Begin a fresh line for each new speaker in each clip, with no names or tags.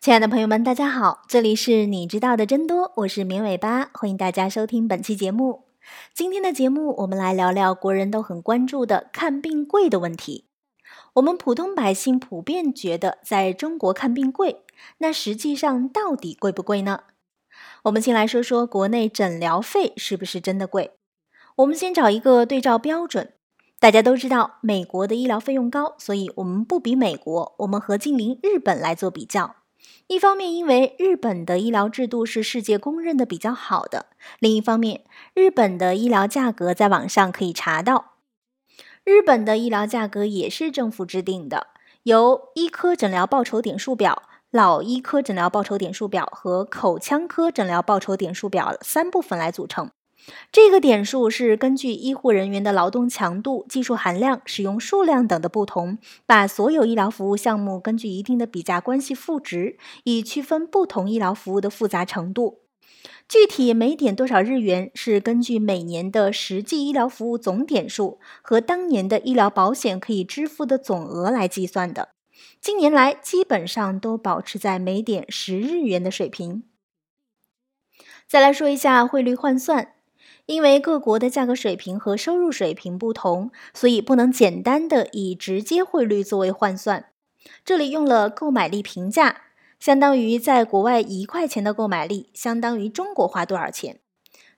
亲爱的朋友们，大家好，这里是你知道的真多，我是绵尾巴，欢迎大家收听本期节目。今天的节目，我们来聊聊国人都很关注的看病贵的问题。我们普通百姓普遍觉得在中国看病贵，那实际上到底贵不贵呢？我们先来说说国内诊疗费是不是真的贵。我们先找一个对照标准。大家都知道，美国的医疗费用高，所以我们不比美国，我们和近邻日本来做比较。一方面，因为日本的医疗制度是世界公认的比较好的；另一方面，日本的医疗价格在网上可以查到。日本的医疗价格也是政府制定的，由医科诊疗报酬点数表、老医科诊疗报酬点数表和口腔科诊疗报酬点数表三部分来组成。这个点数是根据医护人员的劳动强度、技术含量、使用数量等的不同，把所有医疗服务项目根据一定的比价关系赋值，以区分不同医疗服务的复杂程度。具体每点多少日元，是根据每年的实际医疗服务总点数和当年的医疗保险可以支付的总额来计算的。近年来基本上都保持在每点十日元的水平。再来说一下汇率换算。因为各国的价格水平和收入水平不同，所以不能简单的以直接汇率作为换算。这里用了购买力平价，相当于在国外一块钱的购买力，相当于中国花多少钱。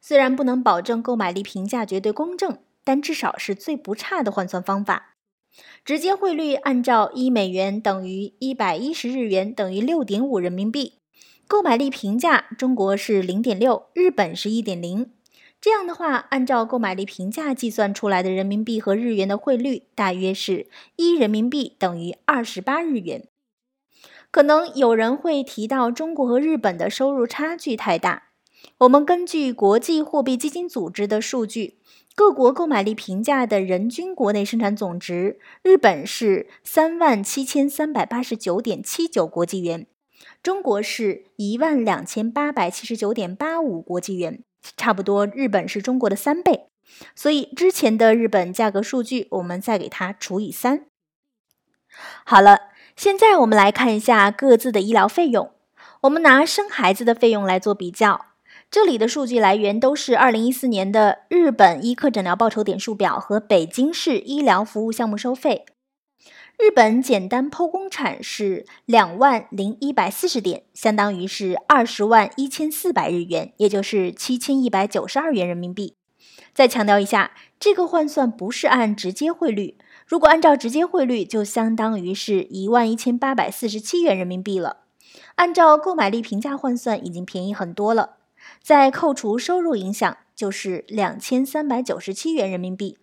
虽然不能保证购买力评价绝对公正，但至少是最不差的换算方法。直接汇率按照一美元等于一百一十日元等于六点五人民币，购买力平价，中国是零点六，日本是一点零。这样的话，按照购买力平价计算出来的人民币和日元的汇率，大约是一人民币等于二十八日元。可能有人会提到中国和日本的收入差距太大。我们根据国际货币基金组织的数据，各国购买力平价的人均国内生产总值，日本是三万七千三百八十九点七九国际元，中国是一万两千八百七十九点八五国际元。差不多，日本是中国的三倍，所以之前的日本价格数据，我们再给它除以三。好了，现在我们来看一下各自的医疗费用。我们拿生孩子的费用来做比较，这里的数据来源都是二零一四年的日本医科诊疗报酬点数表和北京市医疗服务项目收费。日本简单剖宫产是两万零一百四十点，相当于是二十万一千四百日元，也就是七千一百九十二元人民币。再强调一下，这个换算不是按直接汇率，如果按照直接汇率，就相当于是一万一千八百四十七元人民币了。按照购买力平价换算，已经便宜很多了。再扣除收入影响，就是两千三百九十七元人民币。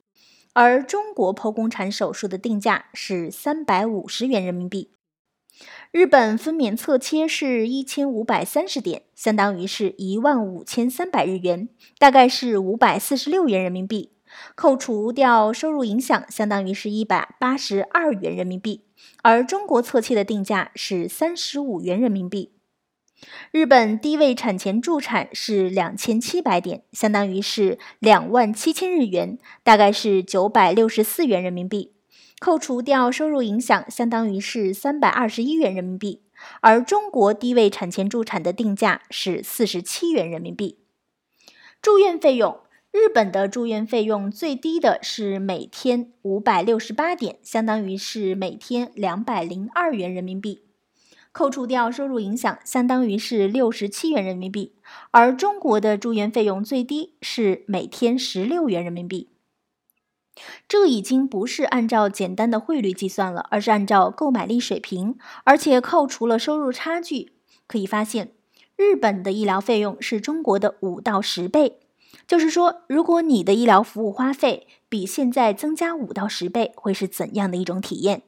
而中国剖宫产手术的定价是三百五十元人民币，日本分娩侧切是一千五百三十点，相当于是一万五千三百日元，大概是五百四十六元人民币。扣除掉收入影响，相当于是一百八十二元人民币。而中国侧切的定价是三十五元人民币。日本低位产前助产是两千七百点，相当于是两万七千日元，大概是九百六十四元人民币。扣除掉收入影响，相当于是三百二十一元人民币。而中国低位产前助产的定价是四十七元人民币。住院费用，日本的住院费用最低的是每天五百六十八点，相当于是每天两百零二元人民币。扣除掉收入影响，相当于是六十七元人民币。而中国的住院费用最低是每天十六元人民币。这已经不是按照简单的汇率计算了，而是按照购买力水平，而且扣除了收入差距。可以发现，日本的医疗费用是中国的五到十倍。就是说，如果你的医疗服务花费比现在增加五到十倍，会是怎样的一种体验？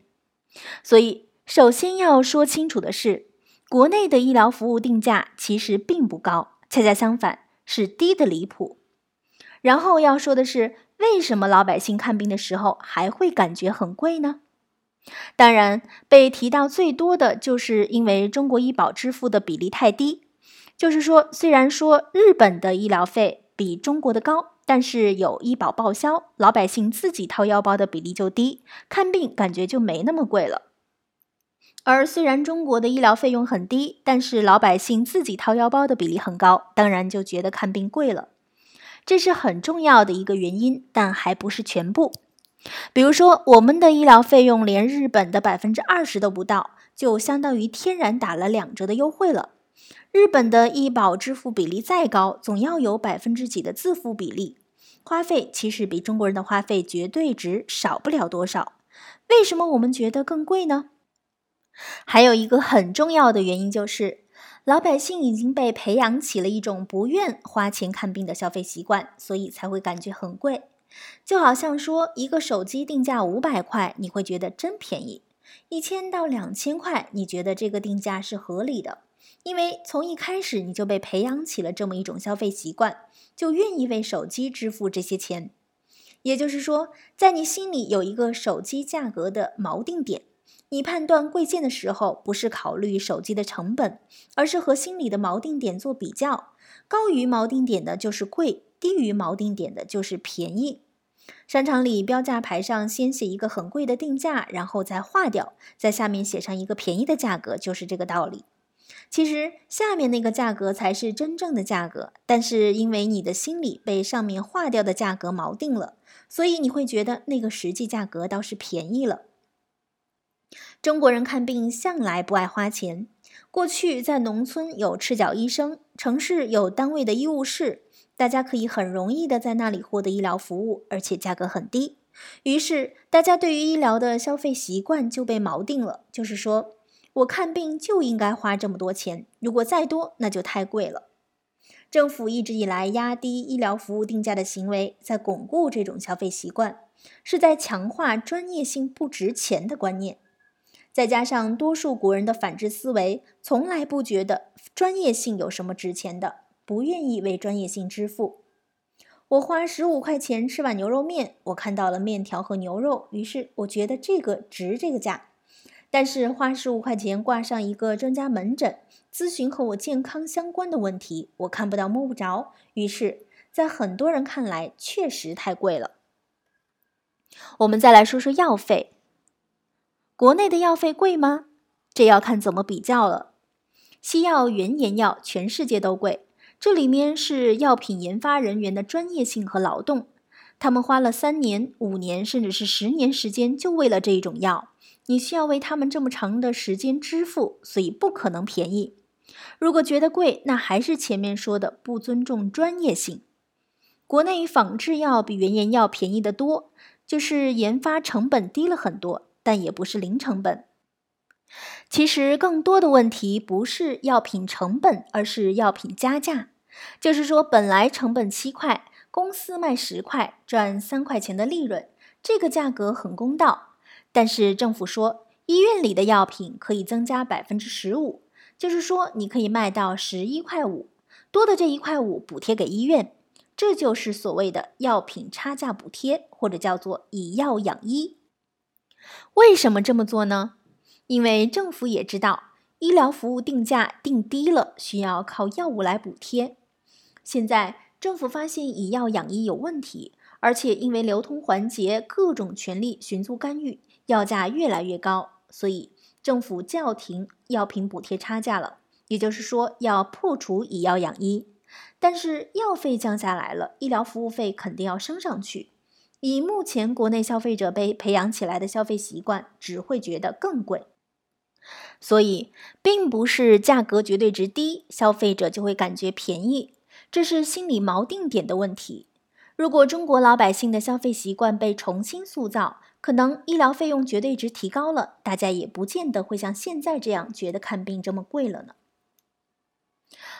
所以。首先要说清楚的是，国内的医疗服务定价其实并不高，恰恰相反是低的离谱。然后要说的是，为什么老百姓看病的时候还会感觉很贵呢？当然，被提到最多的就是因为中国医保支付的比例太低。就是说，虽然说日本的医疗费比中国的高，但是有医保报销，老百姓自己掏腰包的比例就低，看病感觉就没那么贵了。而虽然中国的医疗费用很低，但是老百姓自己掏腰包的比例很高，当然就觉得看病贵了。这是很重要的一个原因，但还不是全部。比如说，我们的医疗费用连日本的百分之二十都不到，就相当于天然打了两折的优惠了。日本的医保支付比例再高，总要有百分之几的自付比例，花费其实比中国人的花费绝对值少不了多少。为什么我们觉得更贵呢？还有一个很重要的原因就是，老百姓已经被培养起了一种不愿花钱看病的消费习惯，所以才会感觉很贵。就好像说，一个手机定价五百块，你会觉得真便宜；一千到两千块，你觉得这个定价是合理的，因为从一开始你就被培养起了这么一种消费习惯，就愿意为手机支付这些钱。也就是说，在你心里有一个手机价格的锚定点。你判断贵贱的时候，不是考虑手机的成本，而是和心里的锚定点做比较。高于锚定点的就是贵，低于锚定点的就是便宜。商场里标价牌上先写一个很贵的定价，然后再划掉，在下面写上一个便宜的价格，就是这个道理。其实下面那个价格才是真正的价格，但是因为你的心里被上面划掉的价格锚定了，所以你会觉得那个实际价格倒是便宜了。中国人看病向来不爱花钱。过去在农村有赤脚医生，城市有单位的医务室，大家可以很容易的在那里获得医疗服务，而且价格很低。于是大家对于医疗的消费习惯就被锚定了，就是说我看病就应该花这么多钱，如果再多那就太贵了。政府一直以来压低医疗服务定价的行为，在巩固这种消费习惯，是在强化专业性不值钱的观念。再加上多数国人的反智思维，从来不觉得专业性有什么值钱的，不愿意为专业性支付。我花十五块钱吃碗牛肉面，我看到了面条和牛肉，于是我觉得这个值这个价。但是花十五块钱挂上一个专家门诊，咨询和我健康相关的问题，我看不到摸不着，于是，在很多人看来确实太贵了。我们再来说说药费。国内的药费贵吗？这要看怎么比较了。西药、原研药全世界都贵，这里面是药品研发人员的专业性和劳动，他们花了三年、五年，甚至是十年时间，就为了这一种药，你需要为他们这么长的时间支付，所以不可能便宜。如果觉得贵，那还是前面说的不尊重专业性。国内仿制药比原研药便宜得多，就是研发成本低了很多。但也不是零成本。其实更多的问题不是药品成本，而是药品加价。就是说，本来成本七块，公司卖十块，赚三块钱的利润，这个价格很公道。但是政府说，医院里的药品可以增加百分之十五，就是说你可以卖到十一块五，多的这一块五补贴给医院，这就是所谓的药品差价补贴，或者叫做以药养医。为什么这么做呢？因为政府也知道医疗服务定价定低了，需要靠药物来补贴。现在政府发现以药养医有问题，而且因为流通环节各种权力寻租干预，药价越来越高，所以政府叫停药品补贴差价了。也就是说，要破除以药养医。但是药费降下来了，医疗服务费肯定要升上去。以目前国内消费者被培养起来的消费习惯，只会觉得更贵。所以，并不是价格绝对值低，消费者就会感觉便宜，这是心理锚定点的问题。如果中国老百姓的消费习惯被重新塑造，可能医疗费用绝对值提高了，大家也不见得会像现在这样觉得看病这么贵了呢。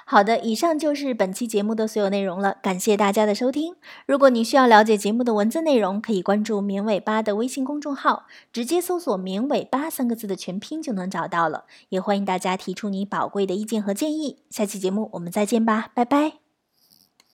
好的，以上就是本期节目的所有内容了，感谢大家的收听。如果你需要了解节目的文字内容，可以关注“绵尾巴”的微信公众号，直接搜索“绵尾巴”三个字的全拼就能找到了。也欢迎大家提出你宝贵的意见和建议。下期节目我们再见吧，拜拜。